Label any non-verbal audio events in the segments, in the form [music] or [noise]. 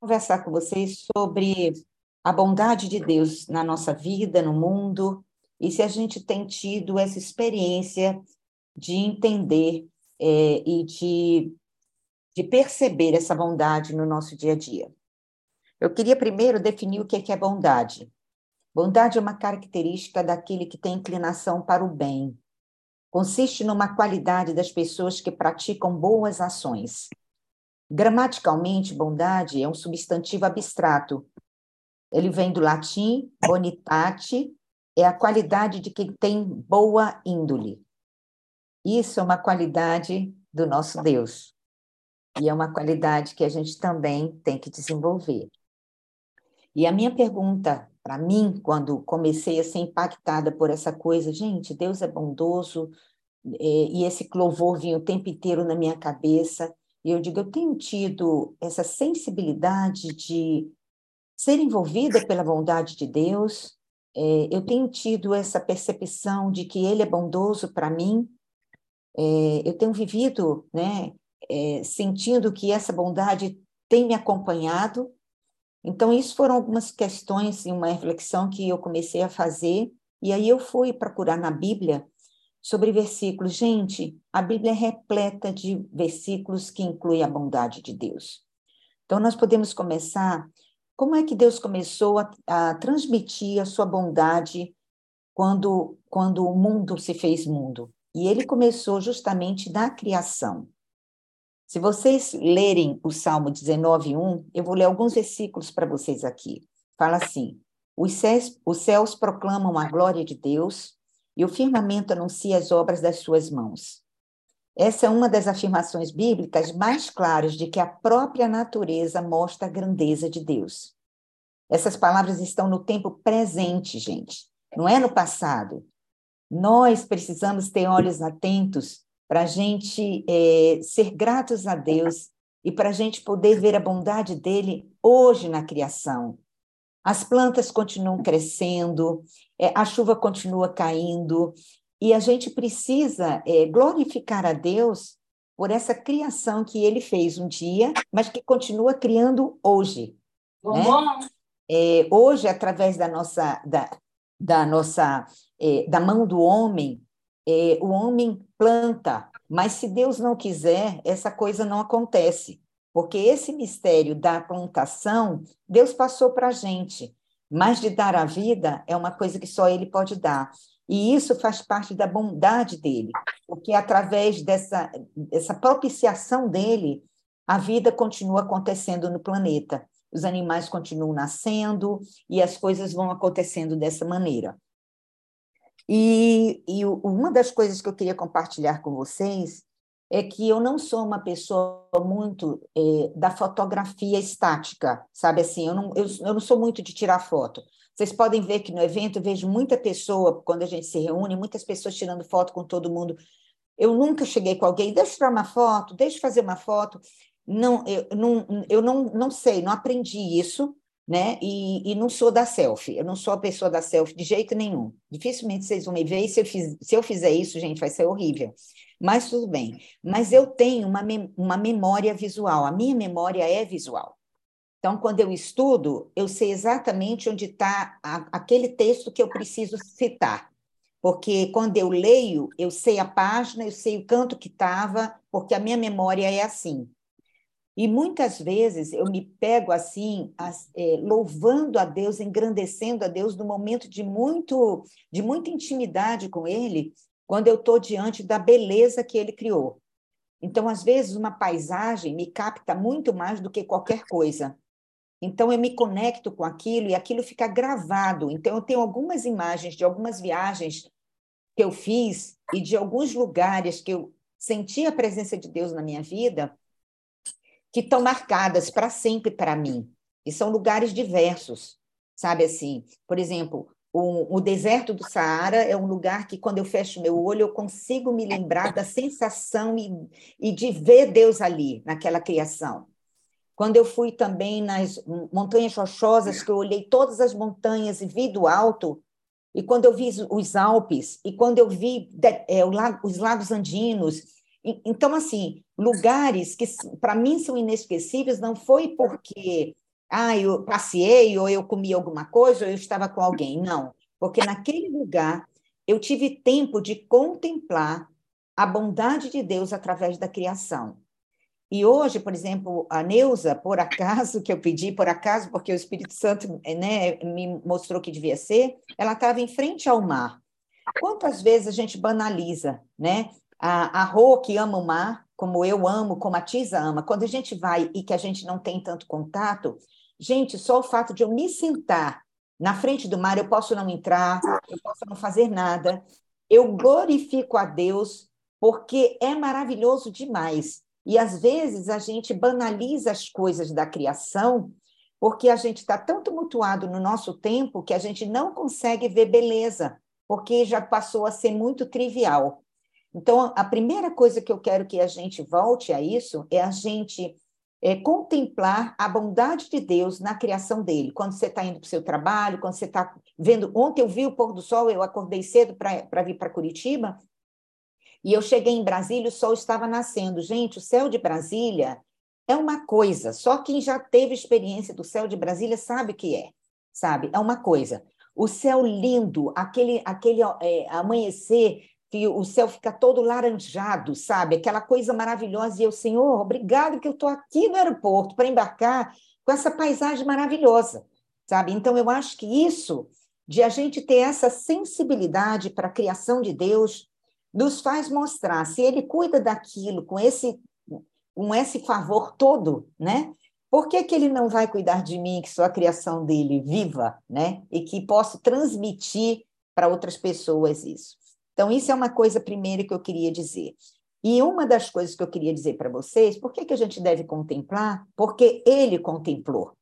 conversar com vocês sobre a bondade de Deus na nossa vida, no mundo, e se a gente tem tido essa experiência de entender é, e de, de perceber essa bondade no nosso dia a dia. Eu queria primeiro definir o que é bondade. Bondade é uma característica daquele que tem inclinação para o bem. Consiste numa qualidade das pessoas que praticam boas ações. Gramaticalmente, bondade é um substantivo abstrato. Ele vem do latim bonitate, é a qualidade de quem tem boa índole. Isso é uma qualidade do nosso Deus. E é uma qualidade que a gente também tem que desenvolver. E a minha pergunta para mim, quando comecei a ser impactada por essa coisa, gente, Deus é bondoso, é, e esse clouvor vinha o tempo inteiro na minha cabeça, e eu digo, eu tenho tido essa sensibilidade de ser envolvida pela bondade de Deus, é, eu tenho tido essa percepção de que Ele é bondoso para mim, é, eu tenho vivido, né, é, sentindo que essa bondade tem me acompanhado. Então, isso foram algumas questões e uma reflexão que eu comecei a fazer, e aí eu fui procurar na Bíblia sobre versículos. Gente, a Bíblia é repleta de versículos que incluem a bondade de Deus. Então, nós podemos começar. Como é que Deus começou a, a transmitir a sua bondade quando, quando o mundo se fez mundo? E ele começou justamente da criação. Se vocês lerem o Salmo 19, 1, eu vou ler alguns versículos para vocês aqui. Fala assim: os céus, os céus proclamam a glória de Deus, e o firmamento anuncia as obras das suas mãos. Essa é uma das afirmações bíblicas mais claras de que a própria natureza mostra a grandeza de Deus. Essas palavras estão no tempo presente, gente, não é no passado. Nós precisamos ter olhos atentos para a gente é, ser gratos a Deus e para a gente poder ver a bondade dele hoje na criação, as plantas continuam crescendo, é, a chuva continua caindo, e a gente precisa é, glorificar a Deus por essa criação que ele fez um dia, mas que continua criando hoje. Né? É, hoje, através da nossa, da, da nossa, é, da mão do homem, é, o homem planta, mas se Deus não quiser, essa coisa não acontece. Porque esse mistério da plantação, Deus passou para a gente, mas de dar a vida é uma coisa que só Ele pode dar. E isso faz parte da bondade dele, porque através dessa, dessa propiciação dele, a vida continua acontecendo no planeta. Os animais continuam nascendo e as coisas vão acontecendo dessa maneira. E, e uma das coisas que eu queria compartilhar com vocês é que eu não sou uma pessoa muito é, da fotografia estática, sabe assim? Eu não, eu, eu não sou muito de tirar foto. Vocês podem ver que no evento eu vejo muita pessoa, quando a gente se reúne, muitas pessoas tirando foto com todo mundo. Eu nunca cheguei com alguém, deixa eu tirar uma foto, deixa eu fazer uma foto. Não, eu não, eu não, não sei, não aprendi isso, né? E, e não sou da selfie, eu não sou a pessoa da selfie de jeito nenhum. Dificilmente vocês vão me ver, e se eu, fiz, se eu fizer isso, gente, vai ser horrível mas tudo bem. Mas eu tenho uma, uma memória visual, a minha memória é visual. Então, quando eu estudo, eu sei exatamente onde está aquele texto que eu preciso citar. Porque quando eu leio, eu sei a página, eu sei o canto que estava, porque a minha memória é assim. E muitas vezes eu me pego assim, as, é, louvando a Deus, engrandecendo a Deus no momento de muito, de muita intimidade com Ele, quando eu estou diante da beleza que ele criou. Então, às vezes, uma paisagem me capta muito mais do que qualquer coisa. Então, eu me conecto com aquilo e aquilo fica gravado. Então, eu tenho algumas imagens de algumas viagens que eu fiz e de alguns lugares que eu senti a presença de Deus na minha vida que estão marcadas para sempre para mim. E são lugares diversos, sabe assim? Por exemplo, o, o, deserto do Saara é um lugar que, quando eu fecho meu olho, eu consigo me lembrar da sensação e, e de ver Deus ali, naquela criação. Quando eu fui também nas montanhas rochosas, que eu olhei todas as montanhas e vi do alto, e quando eu vi os Alpes, e quando eu vi é, os lagos andinos. Então, assim, lugares que para mim são inesquecíveis não foi porque ah, eu passeei, ou eu comi alguma coisa, ou eu estava com alguém. Não, porque naquele lugar eu tive tempo de contemplar a bondade de Deus através da criação. E hoje, por exemplo, a Neuza, por acaso, que eu pedi, por acaso, porque o Espírito Santo né, me mostrou que devia ser, ela estava em frente ao mar. Quantas vezes a gente banaliza, né? A, a Rô, que ama o mar, como eu amo, como a Tisa ama, quando a gente vai e que a gente não tem tanto contato, gente, só o fato de eu me sentar na frente do mar, eu posso não entrar, eu posso não fazer nada, eu glorifico a Deus, porque é maravilhoso demais e às vezes a gente banaliza as coisas da criação, porque a gente está tão tumultuado no nosso tempo que a gente não consegue ver beleza, porque já passou a ser muito trivial. Então, a primeira coisa que eu quero que a gente volte a isso é a gente é, contemplar a bondade de Deus na criação dele. Quando você está indo para o seu trabalho, quando você está vendo. Ontem eu vi o pôr do sol, eu acordei cedo para vir para Curitiba, e eu cheguei em Brasília, o sol estava nascendo. Gente, o céu de Brasília é uma coisa. Só quem já teve experiência do céu de Brasília sabe o que é, sabe? É uma coisa. O céu lindo, aquele, aquele é, amanhecer que o céu fica todo laranjado, sabe? Aquela coisa maravilhosa. E eu, Senhor, obrigado que eu estou aqui no aeroporto para embarcar com essa paisagem maravilhosa, sabe? Então, eu acho que isso, de a gente ter essa sensibilidade para a criação de Deus, nos faz mostrar se ele cuida daquilo com esse com esse favor todo, né? Por que, que ele não vai cuidar de mim, que sou a criação dele viva, né? E que posso transmitir para outras pessoas isso. Então, isso é uma coisa primeira que eu queria dizer. E uma das coisas que eu queria dizer para vocês, por que, que a gente deve contemplar? Porque ele contemplou,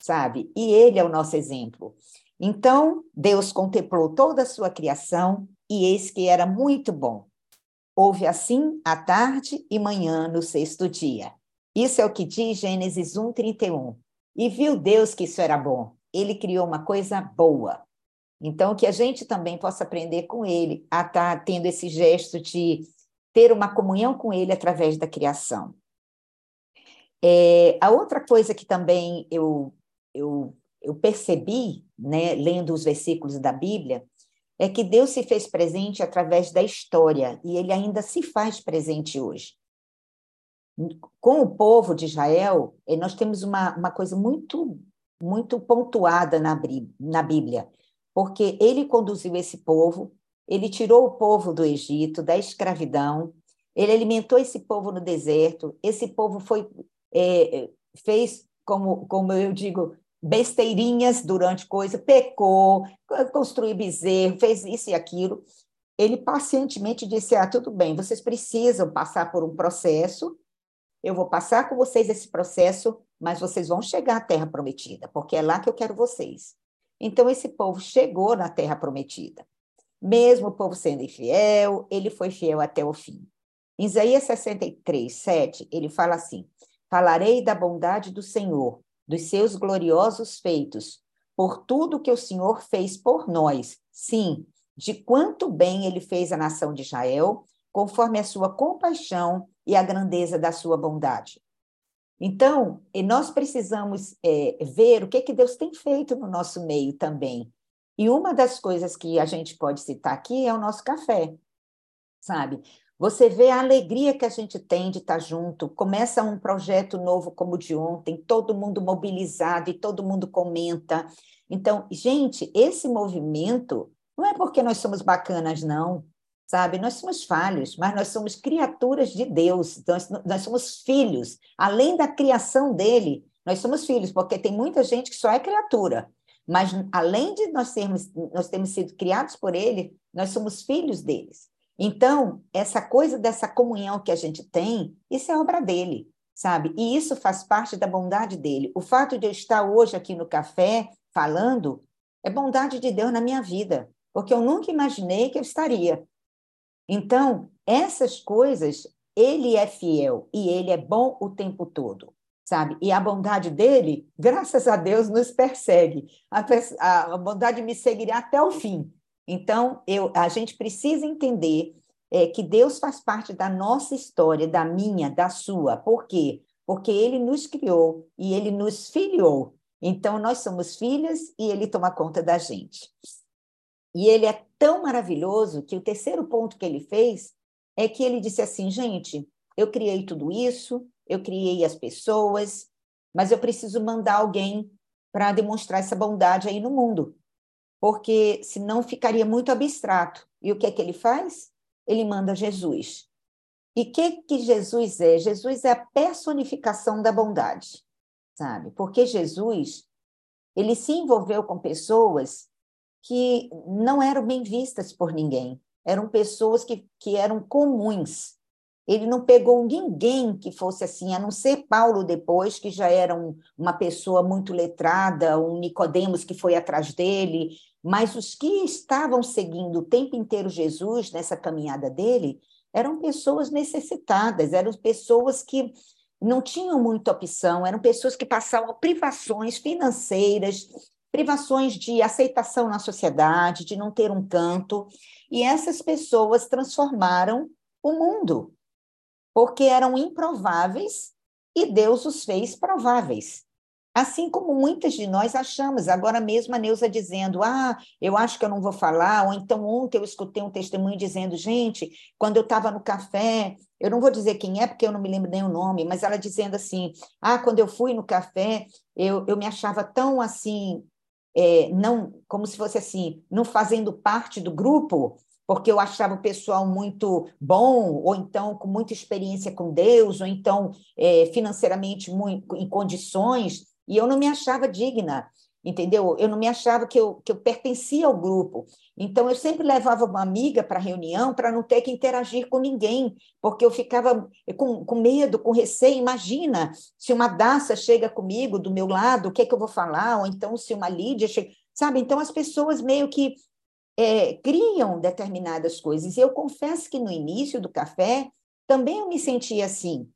sabe? E ele é o nosso exemplo. Então, Deus contemplou toda a sua criação, e eis que era muito bom. Houve assim a tarde e manhã no sexto dia. Isso é o que diz Gênesis 1, 31. E viu Deus que isso era bom. Ele criou uma coisa boa. Então, que a gente também possa aprender com ele a estar tá tendo esse gesto de ter uma comunhão com ele através da criação. É, a outra coisa que também eu, eu, eu percebi, né, lendo os versículos da Bíblia, é que Deus se fez presente através da história e ele ainda se faz presente hoje. Com o povo de Israel, eh, nós temos uma, uma coisa muito, muito pontuada na, na Bíblia, porque ele conduziu esse povo, ele tirou o povo do Egito, da escravidão, ele alimentou esse povo no deserto, esse povo foi é, fez, como, como eu digo, besteirinhas durante coisa, pecou, construiu bezerro, fez isso e aquilo. Ele pacientemente disse: Ah, tudo bem, vocês precisam passar por um processo, eu vou passar com vocês esse processo, mas vocês vão chegar à terra prometida, porque é lá que eu quero vocês. Então, esse povo chegou na terra prometida. Mesmo o povo sendo infiel, ele foi fiel até o fim. Em Isaías 63, 7, ele fala assim: Falarei da bondade do Senhor dos seus gloriosos feitos, por tudo que o Senhor fez por nós. Sim, de quanto bem ele fez a nação de Israel, conforme a sua compaixão e a grandeza da sua bondade. Então, nós precisamos é, ver o que, que Deus tem feito no nosso meio também. E uma das coisas que a gente pode citar aqui é o nosso café, sabe? Você vê a alegria que a gente tem de estar junto. Começa um projeto novo como o de ontem, todo mundo mobilizado e todo mundo comenta. Então, gente, esse movimento não é porque nós somos bacanas, não, sabe? Nós somos falhos, mas nós somos criaturas de Deus, nós, nós somos filhos. Além da criação dele, nós somos filhos, porque tem muita gente que só é criatura. Mas além de nós sermos, nós termos sido criados por ele, nós somos filhos deles. Então, essa coisa dessa comunhão que a gente tem, isso é obra dele, sabe? E isso faz parte da bondade dele. O fato de eu estar hoje aqui no café falando é bondade de Deus na minha vida, porque eu nunca imaginei que eu estaria. Então, essas coisas, ele é fiel e ele é bom o tempo todo, sabe? E a bondade dele, graças a Deus, nos persegue. A, a, a bondade me seguirá até o fim. Então, eu, a gente precisa entender é, que Deus faz parte da nossa história, da minha, da sua. Por quê? Porque Ele nos criou e Ele nos filiou. Então, nós somos filhas e ele toma conta da gente. E ele é tão maravilhoso que o terceiro ponto que ele fez é que ele disse assim: gente, eu criei tudo isso, eu criei as pessoas, mas eu preciso mandar alguém para demonstrar essa bondade aí no mundo, porque senão ficaria muito abstrato. E o que é que ele faz? Ele manda Jesus. E o que, que Jesus é? Jesus é a personificação da bondade, sabe? Porque Jesus, ele se envolveu com pessoas que não eram bem vistas por ninguém, eram pessoas que, que eram comuns, ele não pegou ninguém que fosse assim, a não ser Paulo depois, que já era um, uma pessoa muito letrada, um Nicodemos que foi atrás dele, mas os que estavam seguindo o tempo inteiro Jesus nessa caminhada dele eram pessoas necessitadas, eram pessoas que não tinham muita opção, eram pessoas que passavam privações financeiras, privações de aceitação na sociedade, de não ter um canto, e essas pessoas transformaram o mundo porque eram improváveis e Deus os fez prováveis. Assim como muitas de nós achamos, agora mesmo a Neuza dizendo, ah, eu acho que eu não vou falar, ou então ontem eu escutei um testemunho dizendo, gente, quando eu estava no café, eu não vou dizer quem é, porque eu não me lembro nem o nome, mas ela dizendo assim, ah, quando eu fui no café, eu, eu me achava tão assim, é, não, como se fosse assim, não fazendo parte do grupo, porque eu achava o pessoal muito bom, ou então com muita experiência com Deus, ou então é, financeiramente muito, em condições, e eu não me achava digna, entendeu? Eu não me achava que eu, que eu pertencia ao grupo. Então, eu sempre levava uma amiga para a reunião para não ter que interagir com ninguém, porque eu ficava com, com medo, com receio. Imagina se uma Daça chega comigo do meu lado, o que, é que eu vou falar? Ou então se uma Lídia chega. Sabe? Então, as pessoas meio que é, criam determinadas coisas. E eu confesso que no início do café também eu me sentia assim,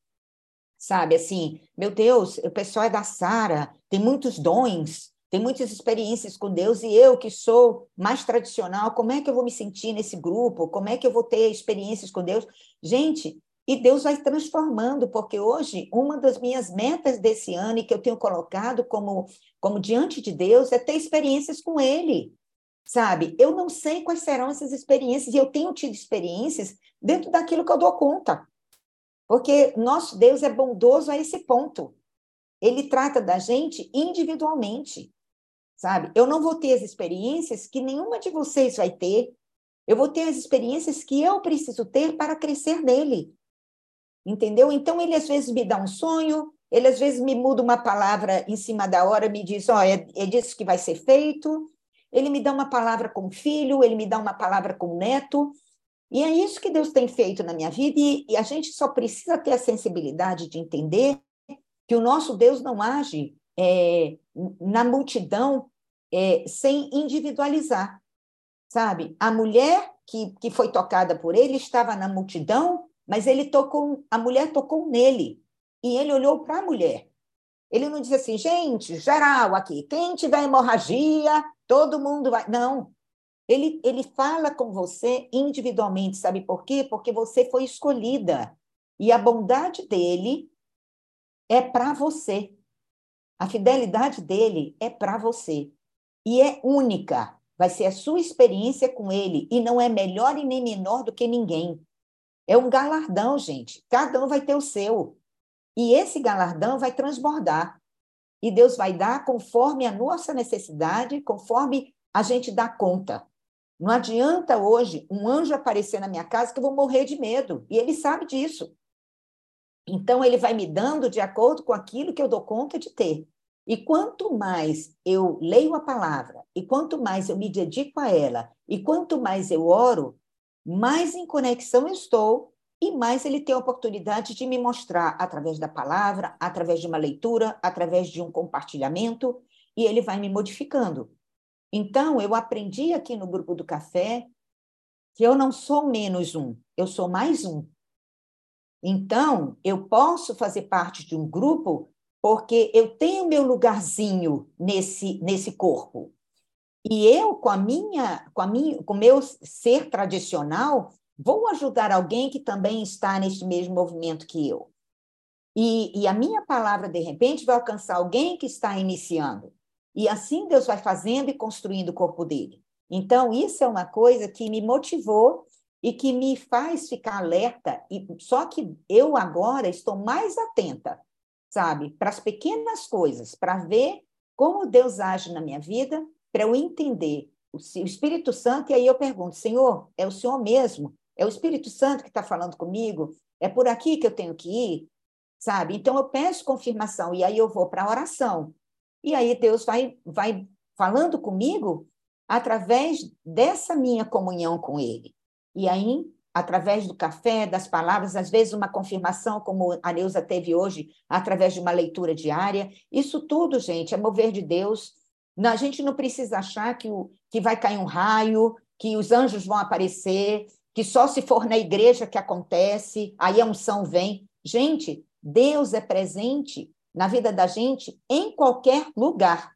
sabe? Assim, meu Deus, o pessoal é da Sara, tem muitos dons, tem muitas experiências com Deus, e eu que sou mais tradicional, como é que eu vou me sentir nesse grupo? Como é que eu vou ter experiências com Deus? Gente, e Deus vai transformando, porque hoje uma das minhas metas desse ano e que eu tenho colocado como, como diante de Deus é ter experiências com Ele sabe? Eu não sei quais serão essas experiências, e eu tenho tido experiências dentro daquilo que eu dou conta. Porque nosso Deus é bondoso a esse ponto. Ele trata da gente individualmente, sabe? Eu não vou ter as experiências que nenhuma de vocês vai ter. Eu vou ter as experiências que eu preciso ter para crescer nele. Entendeu? Então, ele às vezes me dá um sonho, ele às vezes me muda uma palavra em cima da hora, me diz: Ó, oh, é, é disso que vai ser feito ele me dá uma palavra com filho, ele me dá uma palavra com neto. E é isso que Deus tem feito na minha vida, e, e a gente só precisa ter a sensibilidade de entender que o nosso Deus não age é, na multidão é, sem individualizar, sabe? A mulher que, que foi tocada por ele estava na multidão, mas ele tocou, a mulher tocou nele, e ele olhou para a mulher. Ele não disse assim, gente, geral aqui, quem tiver hemorragia, todo mundo vai. Não. Ele, ele fala com você individualmente, sabe por quê? Porque você foi escolhida. E a bondade dele é para você. A fidelidade dele é para você. E é única. Vai ser a sua experiência com ele. E não é melhor e nem menor do que ninguém. É um galardão, gente. Cada um vai ter o seu. E esse galardão vai transbordar. E Deus vai dar conforme a nossa necessidade, conforme a gente dá conta. Não adianta hoje um anjo aparecer na minha casa que eu vou morrer de medo. E ele sabe disso. Então, ele vai me dando de acordo com aquilo que eu dou conta de ter. E quanto mais eu leio a palavra, e quanto mais eu me dedico a ela, e quanto mais eu oro, mais em conexão eu estou e mais ele tem a oportunidade de me mostrar através da palavra, através de uma leitura, através de um compartilhamento, e ele vai me modificando. Então, eu aprendi aqui no grupo do café que eu não sou menos um, eu sou mais um. Então, eu posso fazer parte de um grupo porque eu tenho meu lugarzinho nesse nesse corpo. E eu com a minha com a minha com meu ser tradicional, Vou ajudar alguém que também está neste mesmo movimento que eu. E, e a minha palavra, de repente, vai alcançar alguém que está iniciando. E assim Deus vai fazendo e construindo o corpo dele. Então, isso é uma coisa que me motivou e que me faz ficar alerta. E só que eu agora estou mais atenta, sabe, para as pequenas coisas, para ver como Deus age na minha vida, para eu entender o Espírito Santo. E aí eu pergunto, Senhor, é o Senhor mesmo? É o Espírito Santo que está falando comigo? É por aqui que eu tenho que ir? Sabe? Então eu peço confirmação e aí eu vou para a oração. E aí Deus vai, vai falando comigo através dessa minha comunhão com Ele. E aí, através do café, das palavras, às vezes uma confirmação, como a Neuza teve hoje, através de uma leitura diária. Isso tudo, gente, é mover de Deus. A gente não precisa achar que, o, que vai cair um raio, que os anjos vão aparecer, que só se for na igreja que acontece, aí a unção vem. Gente, Deus é presente na vida da gente em qualquer lugar,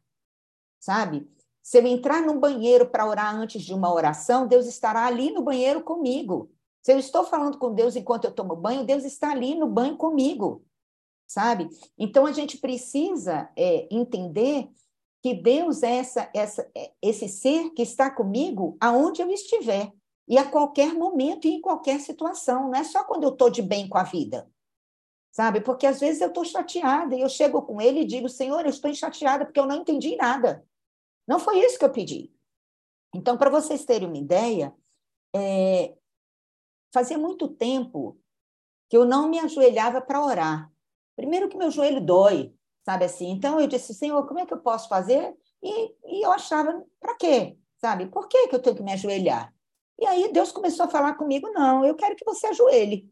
sabe? Se eu entrar num banheiro para orar antes de uma oração, Deus estará ali no banheiro comigo. Se eu estou falando com Deus enquanto eu tomo banho, Deus está ali no banho comigo, sabe? Então a gente precisa é, entender que Deus é essa, essa, é, esse ser que está comigo aonde eu estiver e a qualquer momento e em qualquer situação. Não é só quando eu estou de bem com a vida, sabe? Porque às vezes eu estou chateada e eu chego com ele e digo, Senhor, eu estou chateada porque eu não entendi nada. Não foi isso que eu pedi. Então, para vocês terem uma ideia, é, fazia muito tempo que eu não me ajoelhava para orar. Primeiro que meu joelho dói, sabe assim? Então eu disse, Senhor, como é que eu posso fazer? E, e eu achava, para quê? Sabe? Por que, que eu tenho que me ajoelhar? E aí Deus começou a falar comigo, não, eu quero que você ajoelhe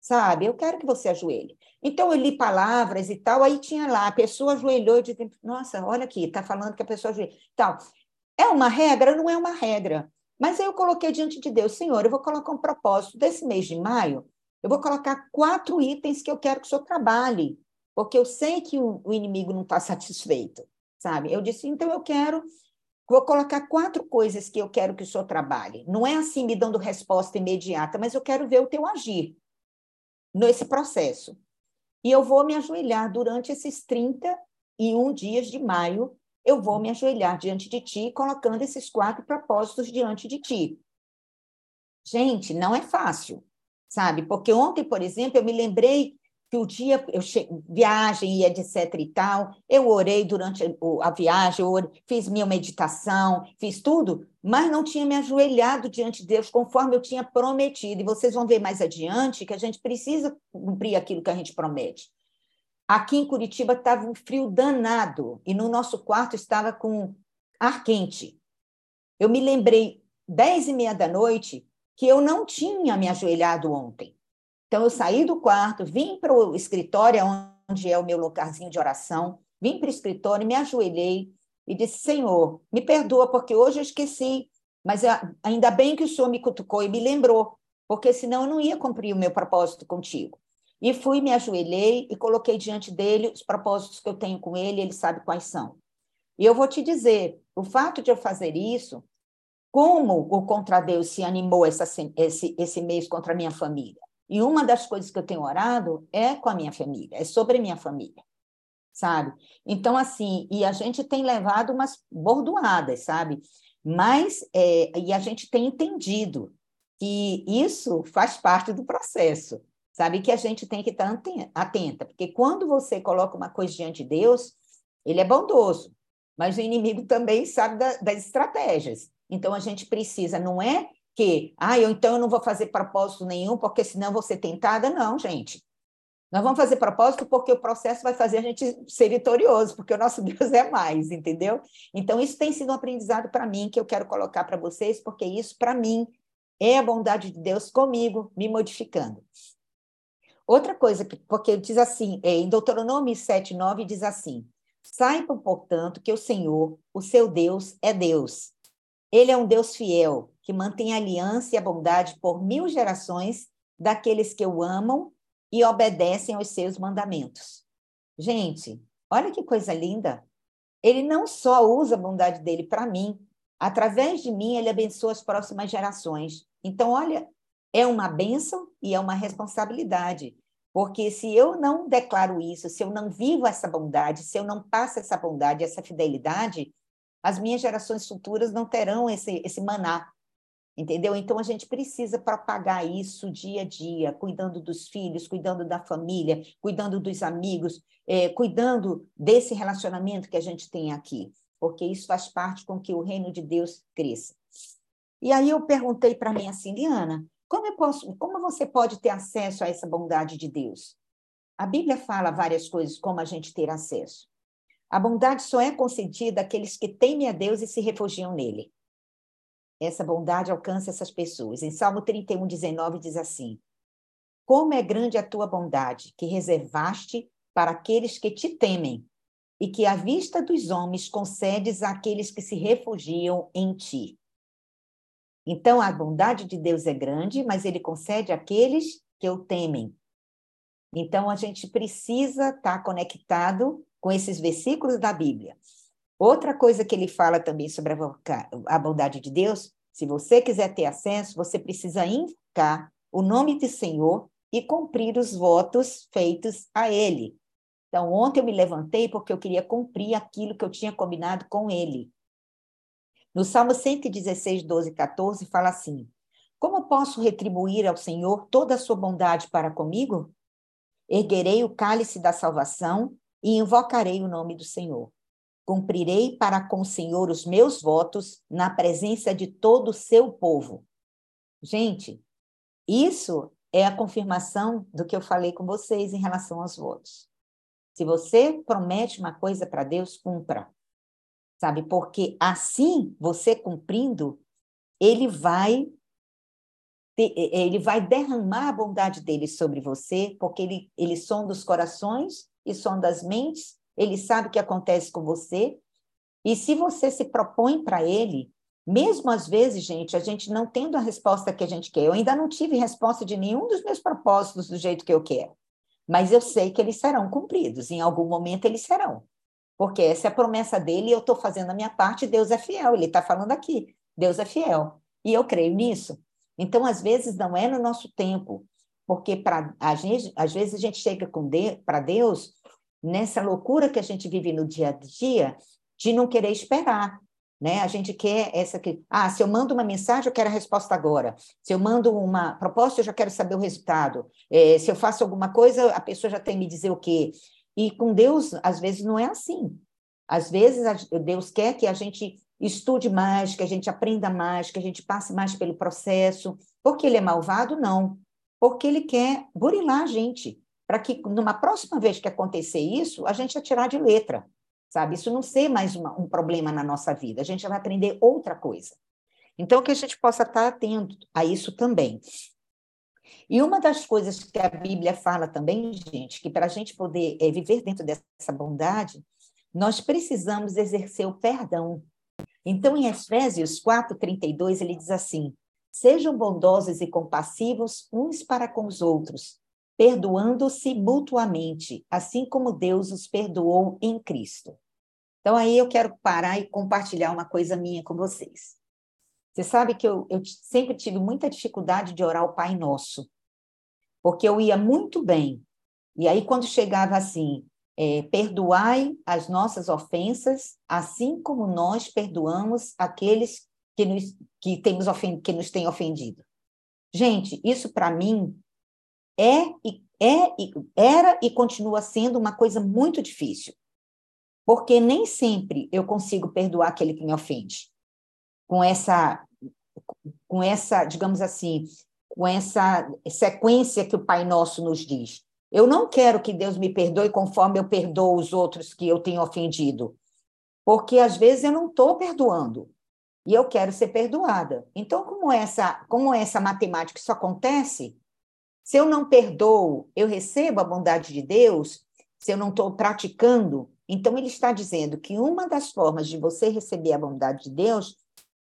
sabe? Eu quero que você ajoelhe. Então, eu li palavras e tal, aí tinha lá, a pessoa ajoelhou e disse, nossa, olha aqui, está falando que a pessoa ajoelha. Tal. É uma regra? Não é uma regra. Mas aí eu coloquei diante de Deus, Senhor, eu vou colocar um propósito desse mês de maio, eu vou colocar quatro itens que eu quero que o Senhor trabalhe, porque eu sei que o, o inimigo não está [laughs] satisfeito, sabe? Eu disse, então eu quero Vou colocar quatro coisas que eu quero que o senhor trabalhe. Não é assim me dando resposta imediata, mas eu quero ver o teu agir nesse processo. E eu vou me ajoelhar durante esses 31 dias de maio, eu vou me ajoelhar diante de ti, colocando esses quatro propósitos diante de ti. Gente, não é fácil, sabe? Porque ontem, por exemplo, eu me lembrei que o dia, eu che... viagem e etc e tal, eu orei durante a viagem, orei, fiz minha meditação, fiz tudo, mas não tinha me ajoelhado diante de Deus conforme eu tinha prometido. E vocês vão ver mais adiante que a gente precisa cumprir aquilo que a gente promete. Aqui em Curitiba estava um frio danado e no nosso quarto estava com ar quente. Eu me lembrei, dez e meia da noite, que eu não tinha me ajoelhado ontem. Então, eu saí do quarto, vim para o escritório, onde é o meu lugarzinho de oração, vim para o escritório, me ajoelhei e disse: Senhor, me perdoa, porque hoje eu esqueci, mas ainda bem que o Senhor me cutucou e me lembrou, porque senão eu não ia cumprir o meu propósito contigo. E fui, me ajoelhei e coloquei diante dele os propósitos que eu tenho com ele, ele sabe quais são. E eu vou te dizer: o fato de eu fazer isso, como o Contra Deus se animou essa, esse, esse mês contra a minha família. E uma das coisas que eu tenho orado é com a minha família, é sobre minha família, sabe? Então, assim, e a gente tem levado umas bordoadas, sabe? Mas, é, e a gente tem entendido que isso faz parte do processo, sabe? Que a gente tem que estar atenta, porque quando você coloca uma coisa diante de Deus, ele é bondoso, mas o inimigo também sabe da, das estratégias. Então, a gente precisa, não é que, ah, eu, então eu não vou fazer propósito nenhum, porque senão vou ser tentada. Não, gente. Nós vamos fazer propósito porque o processo vai fazer a gente ser vitorioso, porque o nosso [laughs] Deus é mais, entendeu? Então, isso tem sido um aprendizado para mim, que eu quero colocar para vocês, porque isso, para mim, é a bondade de Deus comigo, me modificando. Outra coisa, porque diz assim, é, em Deuteronômio 7, 9, diz assim: Saibam, portanto, que o Senhor, o seu Deus, é Deus. Ele é um Deus fiel, que mantém a aliança e a bondade por mil gerações daqueles que o amam e obedecem aos seus mandamentos. Gente, olha que coisa linda! Ele não só usa a bondade dele para mim, através de mim ele abençoa as próximas gerações. Então, olha, é uma bênção e é uma responsabilidade, Porque se eu não declaro isso, se eu não vivo essa bondade, se eu não passo essa bondade, essa fidelidade, as minhas gerações futuras não terão esse, esse maná, entendeu? Então a gente precisa propagar isso dia a dia, cuidando dos filhos, cuidando da família, cuidando dos amigos, é, cuidando desse relacionamento que a gente tem aqui, porque isso faz parte com que o reino de Deus cresça. E aí eu perguntei para mim assim, Liana, como posso, como você pode ter acesso a essa bondade de Deus? A Bíblia fala várias coisas como a gente ter acesso. A bondade só é concedida àqueles que temem a Deus e se refugiam nele. Essa bondade alcança essas pessoas. Em Salmo 31, 19 diz assim: Como é grande a tua bondade, que reservaste para aqueles que te temem, e que à vista dos homens concedes àqueles que se refugiam em ti. Então, a bondade de Deus é grande, mas ele concede àqueles que o temem. Então, a gente precisa estar conectado com esses versículos da Bíblia. Outra coisa que ele fala também sobre a bondade de Deus, se você quiser ter acesso, você precisa invocar o nome do Senhor e cumprir os votos feitos a ele. Então, ontem eu me levantei porque eu queria cumprir aquilo que eu tinha combinado com ele. No Salmo 116, 12 e 14, fala assim: Como posso retribuir ao Senhor toda a sua bondade para comigo? Erguerei o cálice da salvação e invocarei o nome do Senhor. Cumprirei para com o Senhor os meus votos na presença de todo o seu povo. Gente, isso é a confirmação do que eu falei com vocês em relação aos votos. Se você promete uma coisa para Deus, cumpra. Sabe? Porque assim, você cumprindo, ele vai ele vai derramar a bondade dele sobre você, porque ele, ele sonda os corações e sonda as mentes, ele sabe o que acontece com você. E se você se propõe para ele, mesmo às vezes, gente, a gente não tendo a resposta que a gente quer, eu ainda não tive resposta de nenhum dos meus propósitos do jeito que eu quero, mas eu sei que eles serão cumpridos, em algum momento eles serão, porque essa é a promessa dele eu estou fazendo a minha parte, Deus é fiel, ele está falando aqui, Deus é fiel, e eu creio nisso. Então, às vezes, não é no nosso tempo, porque para a gente, às vezes a gente chega de, para Deus nessa loucura que a gente vive no dia a dia de não querer esperar, né? A gente quer essa que, ah, se eu mando uma mensagem, eu quero a resposta agora. Se eu mando uma proposta, eu já quero saber o resultado. É, se eu faço alguma coisa, a pessoa já tem que me dizer o quê. E com Deus, às vezes não é assim. Às vezes Deus quer que a gente estude mais, que a gente aprenda mais, que a gente passe mais pelo processo. Porque ele é malvado? Não porque ele quer burilar a gente, para que numa próxima vez que acontecer isso, a gente atirar de letra, sabe? Isso não ser mais uma, um problema na nossa vida, a gente vai aprender outra coisa. Então, que a gente possa estar atento a isso também. E uma das coisas que a Bíblia fala também, gente, que para a gente poder é, viver dentro dessa bondade, nós precisamos exercer o perdão. Então, em Efésios 4,32, ele diz assim: Sejam bondosos e compassivos uns para com os outros, perdoando-se mutuamente, assim como Deus os perdoou em Cristo. Então, aí eu quero parar e compartilhar uma coisa minha com vocês. Você sabe que eu, eu sempre tive muita dificuldade de orar o Pai Nosso, porque eu ia muito bem. E aí, quando chegava assim, é, perdoai as nossas ofensas, assim como nós perdoamos aqueles que nos, que temos ofend, que nos tem ofendido. Gente, isso para mim é e é era e continua sendo uma coisa muito difícil. Porque nem sempre eu consigo perdoar aquele que me ofende. Com essa com essa, digamos assim, com essa sequência que o Pai Nosso nos diz. Eu não quero que Deus me perdoe conforme eu perdoo os outros que eu tenho ofendido, porque às vezes eu não estou perdoando e eu quero ser perdoada. Então, como essa, como essa matemática isso acontece, se eu não perdoo, eu recebo a bondade de Deus, se eu não estou praticando, então ele está dizendo que uma das formas de você receber a bondade de Deus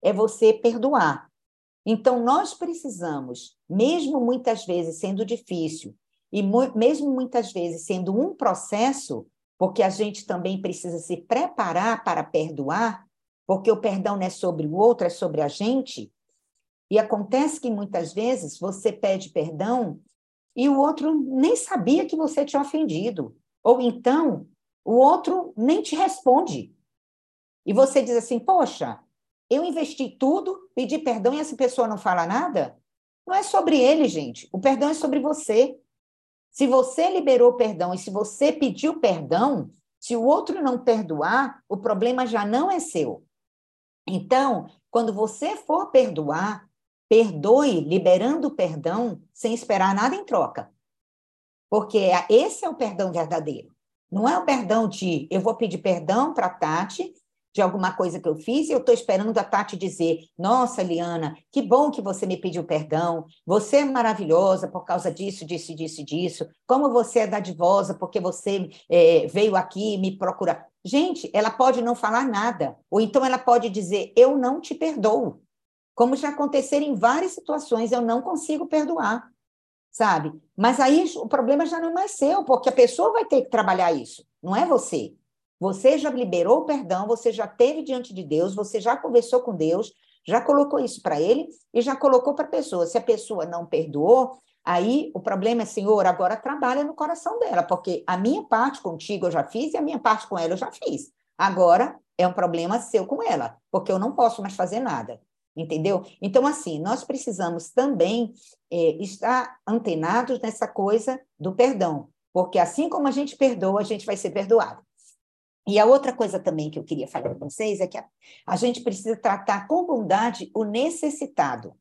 é você perdoar. Então, nós precisamos, mesmo muitas vezes sendo difícil, e mesmo muitas vezes sendo um processo, porque a gente também precisa se preparar para perdoar, porque o perdão não é sobre o outro, é sobre a gente. E acontece que muitas vezes você pede perdão e o outro nem sabia que você tinha ofendido. Ou então, o outro nem te responde. E você diz assim: Poxa, eu investi tudo, pedi perdão e essa pessoa não fala nada? Não é sobre ele, gente. O perdão é sobre você. Se você liberou perdão e se você pediu perdão, se o outro não perdoar, o problema já não é seu. Então, quando você for perdoar, perdoe liberando o perdão sem esperar nada em troca. Porque é, esse é o perdão verdadeiro. Não é o perdão de eu vou pedir perdão para a Tati de alguma coisa que eu fiz e eu estou esperando a Tati dizer: Nossa, Liana, que bom que você me pediu perdão, você é maravilhosa por causa disso, disso, disso, disso, como você é dadivosa porque você é, veio aqui me procurar. Gente, ela pode não falar nada, ou então ela pode dizer: Eu não te perdoo. Como já aconteceram em várias situações, eu não consigo perdoar, sabe? Mas aí o problema já não é mais seu, porque a pessoa vai ter que trabalhar isso, não é você. Você já liberou o perdão, você já teve diante de Deus, você já conversou com Deus, já colocou isso para ele e já colocou para a pessoa. Se a pessoa não perdoou, aí o problema é, Senhor, agora trabalha no coração dela, porque a minha parte contigo eu já fiz e a minha parte com ela eu já fiz. Agora é um problema seu com ela, porque eu não posso mais fazer nada. Entendeu? Então, assim, nós precisamos também é, estar antenados nessa coisa do perdão, porque assim como a gente perdoa, a gente vai ser perdoado. E a outra coisa também que eu queria falar com vocês é que a, a gente precisa tratar com bondade o necessitado.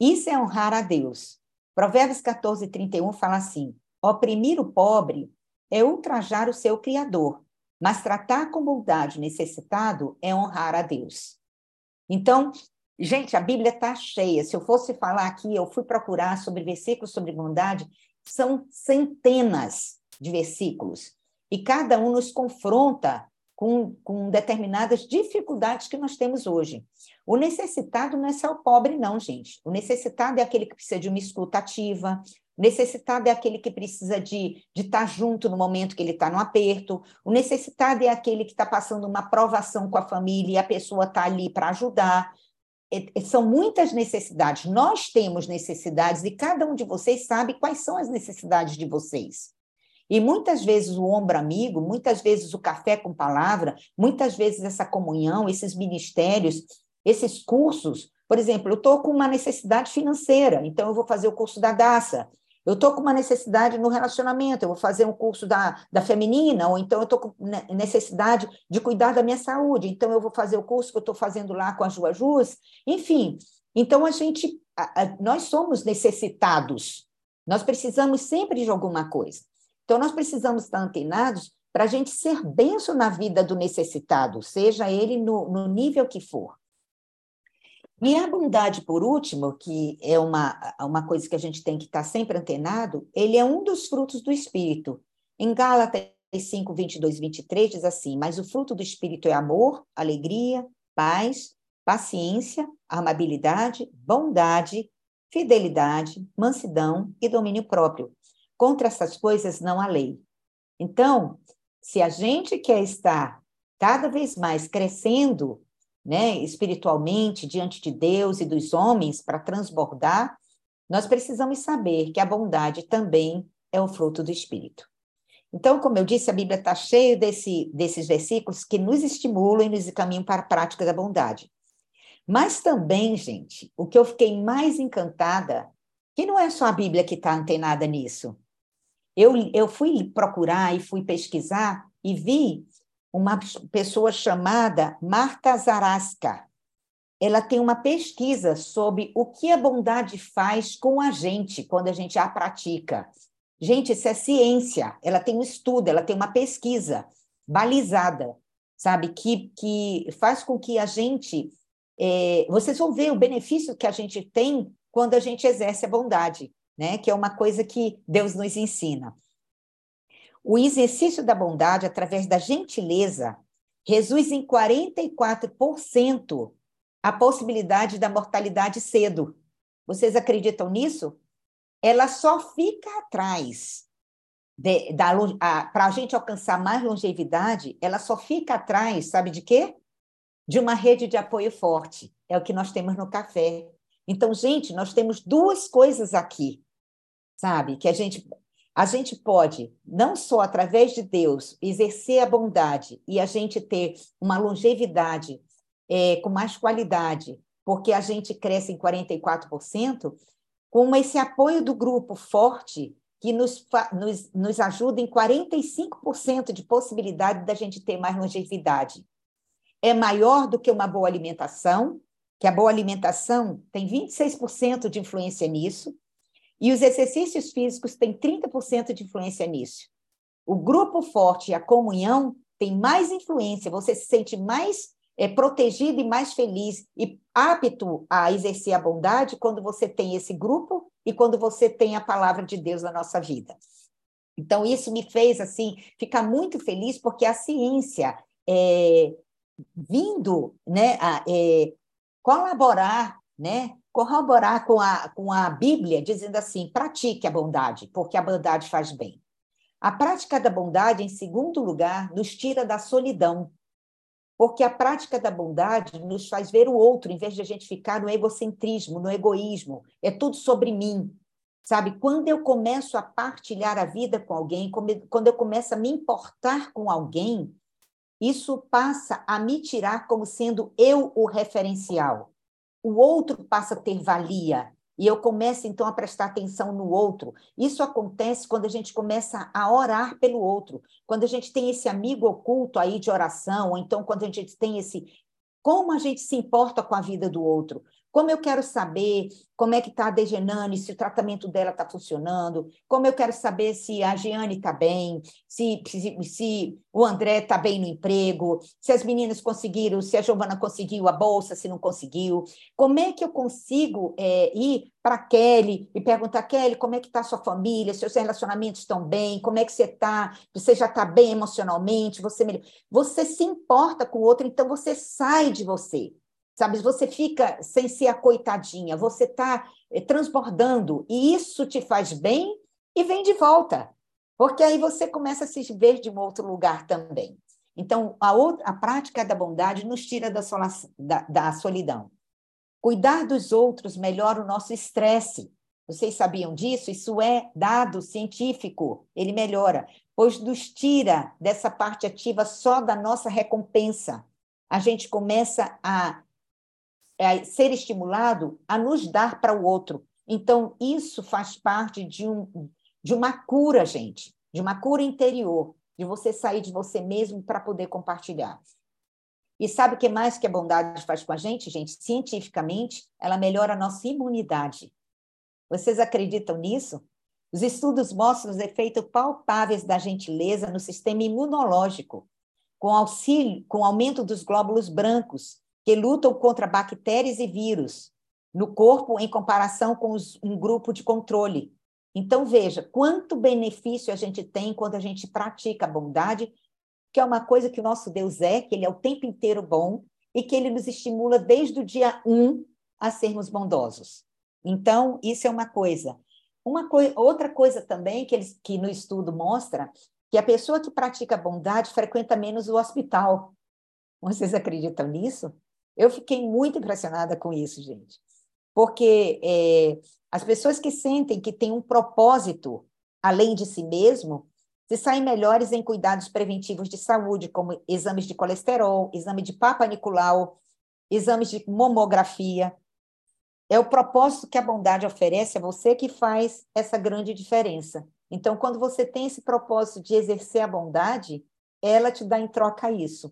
Isso é honrar a Deus. Provérbios 14, 31 fala assim: oprimir o pobre é ultrajar o seu Criador, mas tratar com bondade o necessitado é honrar a Deus. Então, gente, a Bíblia está cheia. Se eu fosse falar aqui, eu fui procurar sobre versículos sobre bondade, são centenas de versículos e cada um nos confronta com, com determinadas dificuldades que nós temos hoje. O necessitado não é só o pobre, não, gente. O necessitado é aquele que precisa de uma escuta ativa, o necessitado é aquele que precisa de, de estar junto no momento que ele está no aperto. O necessitado é aquele que está passando uma provação com a família e a pessoa está ali para ajudar. São muitas necessidades. Nós temos necessidades e cada um de vocês sabe quais são as necessidades de vocês. E muitas vezes o ombro amigo, muitas vezes o café com palavra, muitas vezes essa comunhão, esses ministérios, esses cursos. Por exemplo, eu estou com uma necessidade financeira, então eu vou fazer o curso da Daça. Eu estou com uma necessidade no relacionamento, eu vou fazer um curso da, da feminina, ou então eu estou com necessidade de cuidar da minha saúde, então eu vou fazer o curso que eu estou fazendo lá com a Ju Jus. Enfim, então a gente, a, a, nós somos necessitados, nós precisamos sempre de alguma coisa. Então, nós precisamos estar antenados para a gente ser benção na vida do necessitado, seja ele no, no nível que for. E a bondade, por último, que é uma, uma coisa que a gente tem que estar sempre antenado, ele é um dos frutos do Espírito. Em Gálatas 5, 22 e 23 diz assim, mas o fruto do Espírito é amor, alegria, paz, paciência, amabilidade, bondade, fidelidade, mansidão e domínio próprio. Contra essas coisas não há lei. Então, se a gente quer estar cada vez mais crescendo, né, espiritualmente diante de Deus e dos homens para transbordar, nós precisamos saber que a bondade também é o fruto do Espírito. Então, como eu disse, a Bíblia está cheia desse, desses versículos que nos estimulam e nos encaminham para a prática da bondade. Mas também, gente, o que eu fiquei mais encantada, que não é só a Bíblia que está antenada nisso, eu, eu fui procurar e fui pesquisar e vi uma pessoa chamada Marta Zarasca. Ela tem uma pesquisa sobre o que a bondade faz com a gente quando a gente a pratica. Gente, isso é ciência. Ela tem um estudo, ela tem uma pesquisa balizada, sabe? Que, que faz com que a gente. É, vocês vão ver o benefício que a gente tem quando a gente exerce a bondade né? que é uma coisa que Deus nos ensina. O exercício da bondade através da gentileza reduz em 44% a possibilidade da mortalidade cedo. Vocês acreditam nisso? Ela só fica atrás para a gente alcançar mais longevidade, ela só fica atrás, sabe de quê? De uma rede de apoio forte. É o que nós temos no café. Então, gente, nós temos duas coisas aqui sabe? Que a gente a gente pode, não só através de Deus, exercer a bondade e a gente ter uma longevidade é, com mais qualidade, porque a gente cresce em 44%, com esse apoio do grupo forte que nos, nos, nos ajuda em 45% de possibilidade da gente ter mais longevidade. É maior do que uma boa alimentação, que a boa alimentação tem 26% de influência nisso, e os exercícios físicos têm 30% de influência nisso. O grupo forte e a comunhão tem mais influência, você se sente mais é, protegido e mais feliz e apto a exercer a bondade quando você tem esse grupo e quando você tem a palavra de Deus na nossa vida. Então, isso me fez assim ficar muito feliz, porque a ciência é, vindo né, a, é, colaborar né, corroborar com a, com a Bíblia, dizendo assim: pratique a bondade, porque a bondade faz bem. A prática da bondade, em segundo lugar, nos tira da solidão, porque a prática da bondade nos faz ver o outro, em vez de a gente ficar no egocentrismo, no egoísmo. É tudo sobre mim. Sabe, quando eu começo a partilhar a vida com alguém, quando eu começo a me importar com alguém, isso passa a me tirar como sendo eu o referencial o outro passa a ter valia e eu começo então a prestar atenção no outro. Isso acontece quando a gente começa a orar pelo outro, quando a gente tem esse amigo oculto aí de oração, ou então quando a gente tem esse como a gente se importa com a vida do outro, como eu quero saber como é que está a Degenane, se o tratamento dela está funcionando, como eu quero saber se a Giane está bem, se, se, se, o André está bem no emprego, se as meninas conseguiram, se a Giovana conseguiu a bolsa, se não conseguiu, como é que eu consigo é, ir para Kelly e perguntar, Kelly, como é que está a sua família, seus relacionamentos estão bem, como é que você está, você já está bem emocionalmente, você, você se importa com o outro, então você sai de você, sabe? Você fica sem ser a coitadinha, você está eh, transbordando, e isso te faz bem e vem de volta, porque aí você começa a se ver de um outro lugar também. Então, a, outra, a prática da bondade nos tira da, sola, da, da solidão. Cuidar dos outros melhora o nosso estresse. Vocês sabiam disso? Isso é dado científico. Ele melhora, pois nos tira dessa parte ativa só da nossa recompensa. A gente começa a é, ser estimulado a nos dar para o outro. Então, isso faz parte de, um, de uma cura, gente, de uma cura interior, de você sair de você mesmo para poder compartilhar. E sabe o que mais que a bondade faz com a gente, gente? Cientificamente, ela melhora a nossa imunidade. Vocês acreditam nisso? Os estudos mostram os efeitos palpáveis da gentileza no sistema imunológico, com auxílio, com aumento dos glóbulos brancos, que lutam contra bactérias e vírus no corpo em comparação com os, um grupo de controle. Então, veja quanto benefício a gente tem quando a gente pratica a bondade, que é uma coisa que o nosso Deus é, que ele é o tempo inteiro bom e que ele nos estimula desde o dia um a sermos bondosos. Então, isso é uma coisa. Uma coi outra coisa também que, eles, que no estudo mostra que a pessoa que pratica bondade frequenta menos o hospital. Vocês acreditam nisso? Eu fiquei muito impressionada com isso, gente, porque é, as pessoas que sentem que têm um propósito além de si mesmo se saem melhores em cuidados preventivos de saúde, como exames de colesterol, exame de Papa Nicolau, exames de mamografia. É o propósito que a bondade oferece a você que faz essa grande diferença. Então, quando você tem esse propósito de exercer a bondade, ela te dá em troca isso.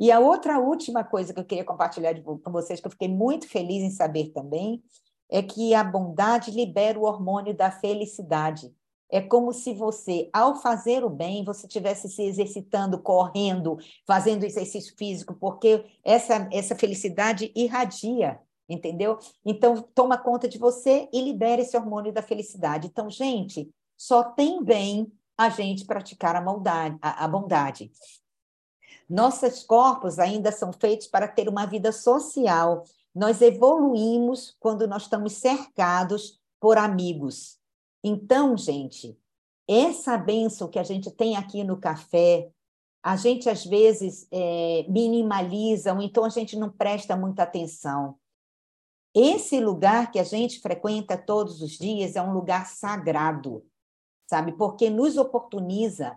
E a outra última coisa que eu queria compartilhar com vocês, que eu fiquei muito feliz em saber também, é que a bondade libera o hormônio da felicidade. É como se você, ao fazer o bem, você estivesse se exercitando, correndo, fazendo exercício físico, porque essa, essa felicidade irradia, entendeu? Então, toma conta de você e libera esse hormônio da felicidade. Então, gente, só tem bem a gente praticar a, maldade, a, a bondade. Nossos corpos ainda são feitos para ter uma vida social. Nós evoluímos quando nós estamos cercados por amigos. Então, gente, essa benção que a gente tem aqui no café, a gente às vezes é, minimaliza, ou então a gente não presta muita atenção. Esse lugar que a gente frequenta todos os dias é um lugar sagrado, sabe? Porque nos oportuniza,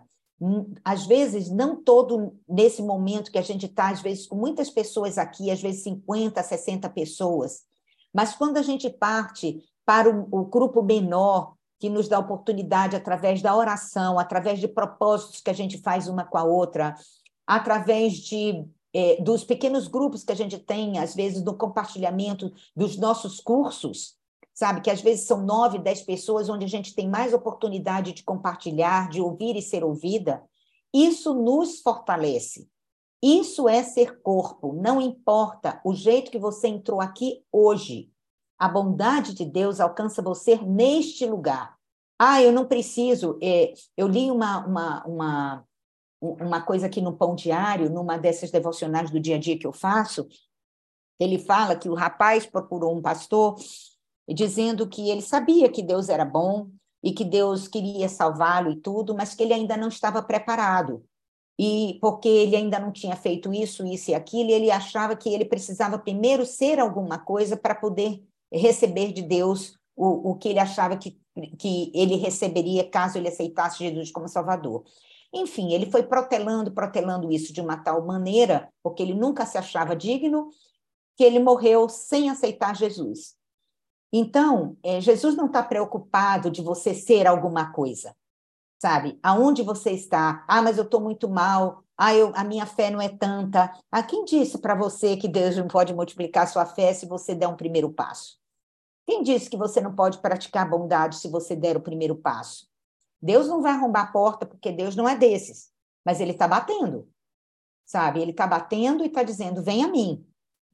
às vezes, não todo nesse momento que a gente está, às vezes, com muitas pessoas aqui, às vezes 50, 60 pessoas, mas quando a gente parte para o, o grupo menor, que nos dá oportunidade através da oração, através de propósitos que a gente faz uma com a outra, através de é, dos pequenos grupos que a gente tem, às vezes, do compartilhamento dos nossos cursos, sabe? Que às vezes são nove, dez pessoas, onde a gente tem mais oportunidade de compartilhar, de ouvir e ser ouvida. Isso nos fortalece. Isso é ser corpo. Não importa o jeito que você entrou aqui hoje. A bondade de Deus alcança você neste lugar. Ah, eu não preciso. É, eu li uma, uma, uma uma coisa aqui no Pão Diário, numa dessas devocionais do dia a dia que eu faço, ele fala que o rapaz procurou um pastor dizendo que ele sabia que Deus era bom e que Deus queria salvá-lo e tudo, mas que ele ainda não estava preparado. E porque ele ainda não tinha feito isso, isso e aquilo, ele achava que ele precisava primeiro ser alguma coisa para poder receber de Deus o, o que ele achava que, que ele receberia caso ele aceitasse Jesus como Salvador. Enfim, ele foi protelando, protelando isso de uma tal maneira, porque ele nunca se achava digno, que ele morreu sem aceitar Jesus. Então, é, Jesus não está preocupado de você ser alguma coisa, sabe? Aonde você está? Ah, mas eu estou muito mal. Ah, eu, a minha fé não é tanta. Ah, quem disse para você que Deus não pode multiplicar sua fé se você der um primeiro passo? Quem disse que você não pode praticar bondade se você der o primeiro passo? Deus não vai arrombar a porta, porque Deus não é desses, mas ele está batendo, sabe? Ele está batendo e está dizendo: vem a mim.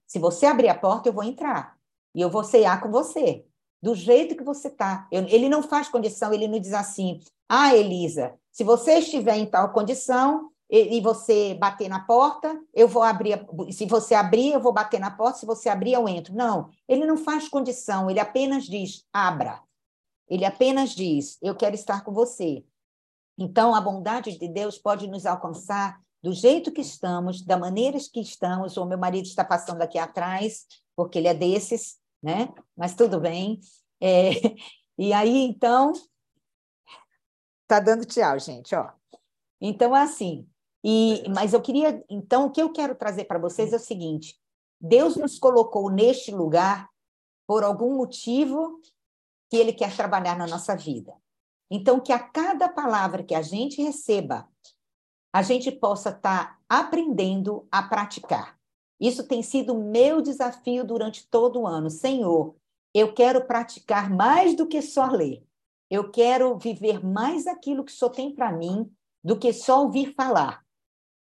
Se você abrir a porta, eu vou entrar. E eu vou cear com você, do jeito que você está. Ele não faz condição, ele não diz assim: ah, Elisa, se você estiver em tal condição e, e você bater na porta, eu vou abrir. Se você abrir, eu vou bater na porta. Se você abrir, eu entro. Não, ele não faz condição, ele apenas diz: abra. Ele apenas diz: Eu quero estar com você. Então, a bondade de Deus pode nos alcançar do jeito que estamos, da maneira que estamos. O meu marido está passando aqui atrás, porque ele é desses, né? Mas tudo bem. É... [laughs] E aí, então. Está dando tchau, gente, ó. Então, assim. E, mas eu queria. Então, o que eu quero trazer para vocês é o seguinte: Deus nos colocou neste lugar por algum motivo que ele quer trabalhar na nossa vida. Então, que a cada palavra que a gente receba, a gente possa estar tá aprendendo a praticar. Isso tem sido meu desafio durante todo o ano. Senhor, eu quero praticar mais do que só ler. Eu quero viver mais aquilo que o Senhor tem para mim do que só ouvir falar.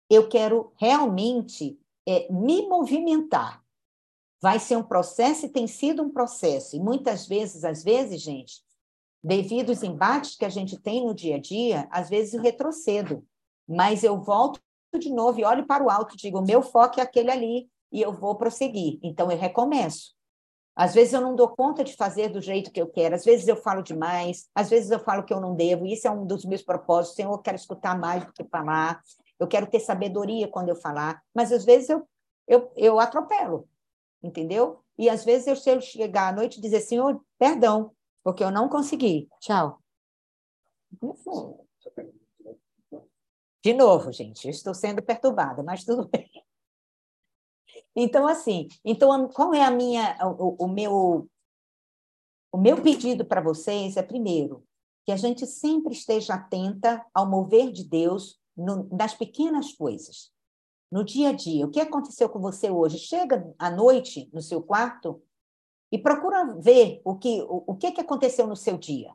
Eu quero realmente é, me movimentar vai ser um processo e tem sido um processo. E muitas vezes, às vezes, gente, devido aos embates que a gente tem no dia a dia, às vezes eu retrocedo, mas eu volto de novo e olho para o alto e digo: meu foco é aquele ali e eu vou prosseguir. Então eu recomeço. Às vezes eu não dou conta de fazer do jeito que eu quero, às vezes eu falo demais, às vezes eu falo que eu não devo, isso é um dos meus propósitos. Senhor, eu quero escutar mais do que falar, eu quero ter sabedoria quando eu falar, mas às vezes eu, eu, eu atropelo entendeu? E às vezes eu sei chegar à noite e dizer, Senhor, perdão, porque eu não consegui. Tchau. De novo, gente, eu estou sendo perturbada, mas tudo [laughs] bem. Então, assim, então, qual é a minha, o, o meu, o meu pedido para vocês é, primeiro, que a gente sempre esteja atenta ao mover de Deus no, nas pequenas coisas no dia a dia. O que aconteceu com você hoje? Chega à noite no seu quarto e procura ver o que, o, o que, que aconteceu no seu dia,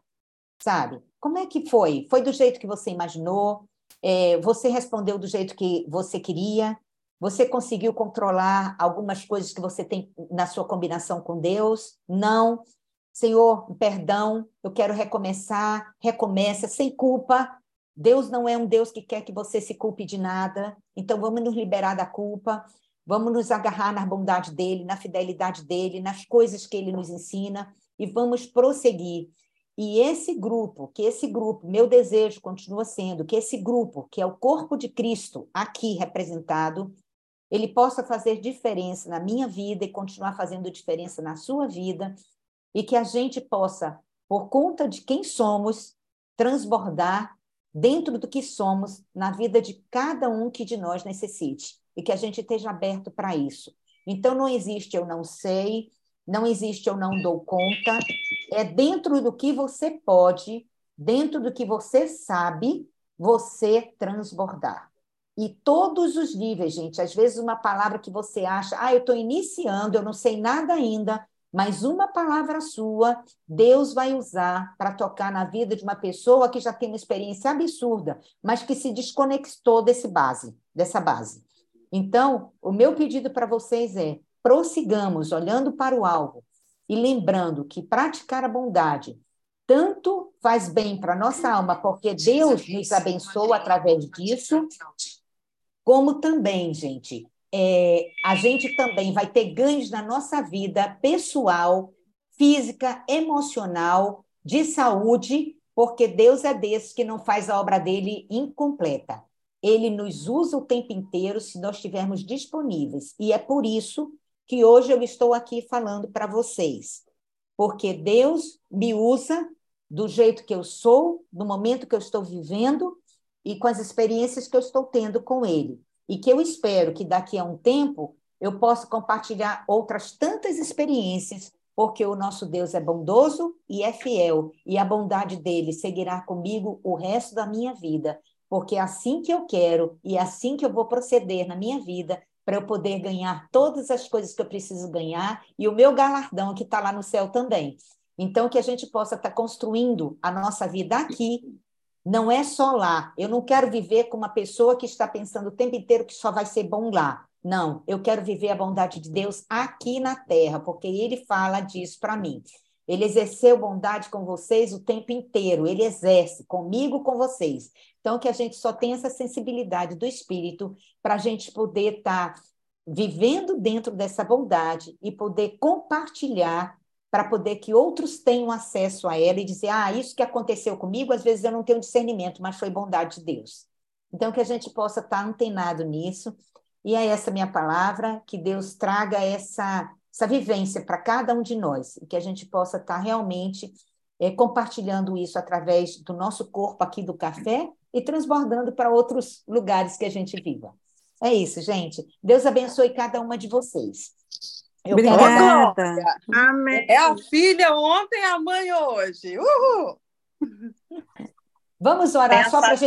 sabe? Como é que foi? Foi do jeito que você imaginou? É, você respondeu do jeito que você queria? Você conseguiu controlar algumas coisas que você tem na sua combinação com Deus? Não. Senhor, perdão, eu quero recomeçar. Recomeça sem culpa, Deus não é um Deus que quer que você se culpe de nada. Então vamos nos liberar da culpa, vamos nos agarrar na bondade dele, na fidelidade dele, nas coisas que ele nos ensina e vamos prosseguir. E esse grupo, que esse grupo, meu desejo continua sendo que esse grupo, que é o corpo de Cristo aqui representado, ele possa fazer diferença na minha vida e continuar fazendo diferença na sua vida, e que a gente possa, por conta de quem somos, transbordar dentro do que somos na vida de cada um que de nós necessite, e que a gente esteja aberto para isso. Então, não existe eu não sei, não existe eu não dou conta, é dentro do que você pode, dentro do que você sabe, você transbordar. E todos os níveis, gente. Às vezes, uma palavra que você acha, ah, eu estou iniciando, eu não sei nada ainda, mas uma palavra sua, Deus vai usar para tocar na vida de uma pessoa que já tem uma experiência absurda, mas que se desconectou desse base, dessa base. Então, o meu pedido para vocês é: prossigamos olhando para o alvo e lembrando que praticar a bondade tanto faz bem para a nossa alma, porque Deus nos abençoa através disso, como também, gente, é, a gente também vai ter ganhos na nossa vida pessoal, física, emocional, de saúde, porque Deus é desse que não faz a obra dele incompleta. Ele nos usa o tempo inteiro se nós estivermos disponíveis. E é por isso que hoje eu estou aqui falando para vocês. Porque Deus me usa do jeito que eu sou, no momento que eu estou vivendo, e com as experiências que eu estou tendo com ele. E que eu espero que daqui a um tempo eu possa compartilhar outras tantas experiências, porque o nosso Deus é bondoso e é fiel, e a bondade dele seguirá comigo o resto da minha vida, porque é assim que eu quero e é assim que eu vou proceder na minha vida para eu poder ganhar todas as coisas que eu preciso ganhar e o meu galardão que está lá no céu também. Então, que a gente possa estar tá construindo a nossa vida aqui, não é só lá. Eu não quero viver com uma pessoa que está pensando o tempo inteiro que só vai ser bom lá. Não, eu quero viver a bondade de Deus aqui na terra, porque Ele fala disso para mim. Ele exerceu bondade com vocês o tempo inteiro, ele exerce comigo, com vocês. Então, que a gente só tenha essa sensibilidade do Espírito para a gente poder estar tá vivendo dentro dessa bondade e poder compartilhar para poder que outros tenham acesso a ela e dizer: ah, isso que aconteceu comigo, às vezes eu não tenho discernimento, mas foi bondade de Deus. Então, que a gente possa estar antenado nisso. E é essa minha palavra, que Deus traga essa, essa vivência para cada um de nós, e que a gente possa estar realmente é, compartilhando isso através do nosso corpo aqui do café e transbordando para outros lugares que a gente viva. É isso, gente. Deus abençoe cada uma de vocês. Eu Obrigada. Amém. É a filha ontem, a mãe hoje. Uhul! Vamos orar Essa... só para a gente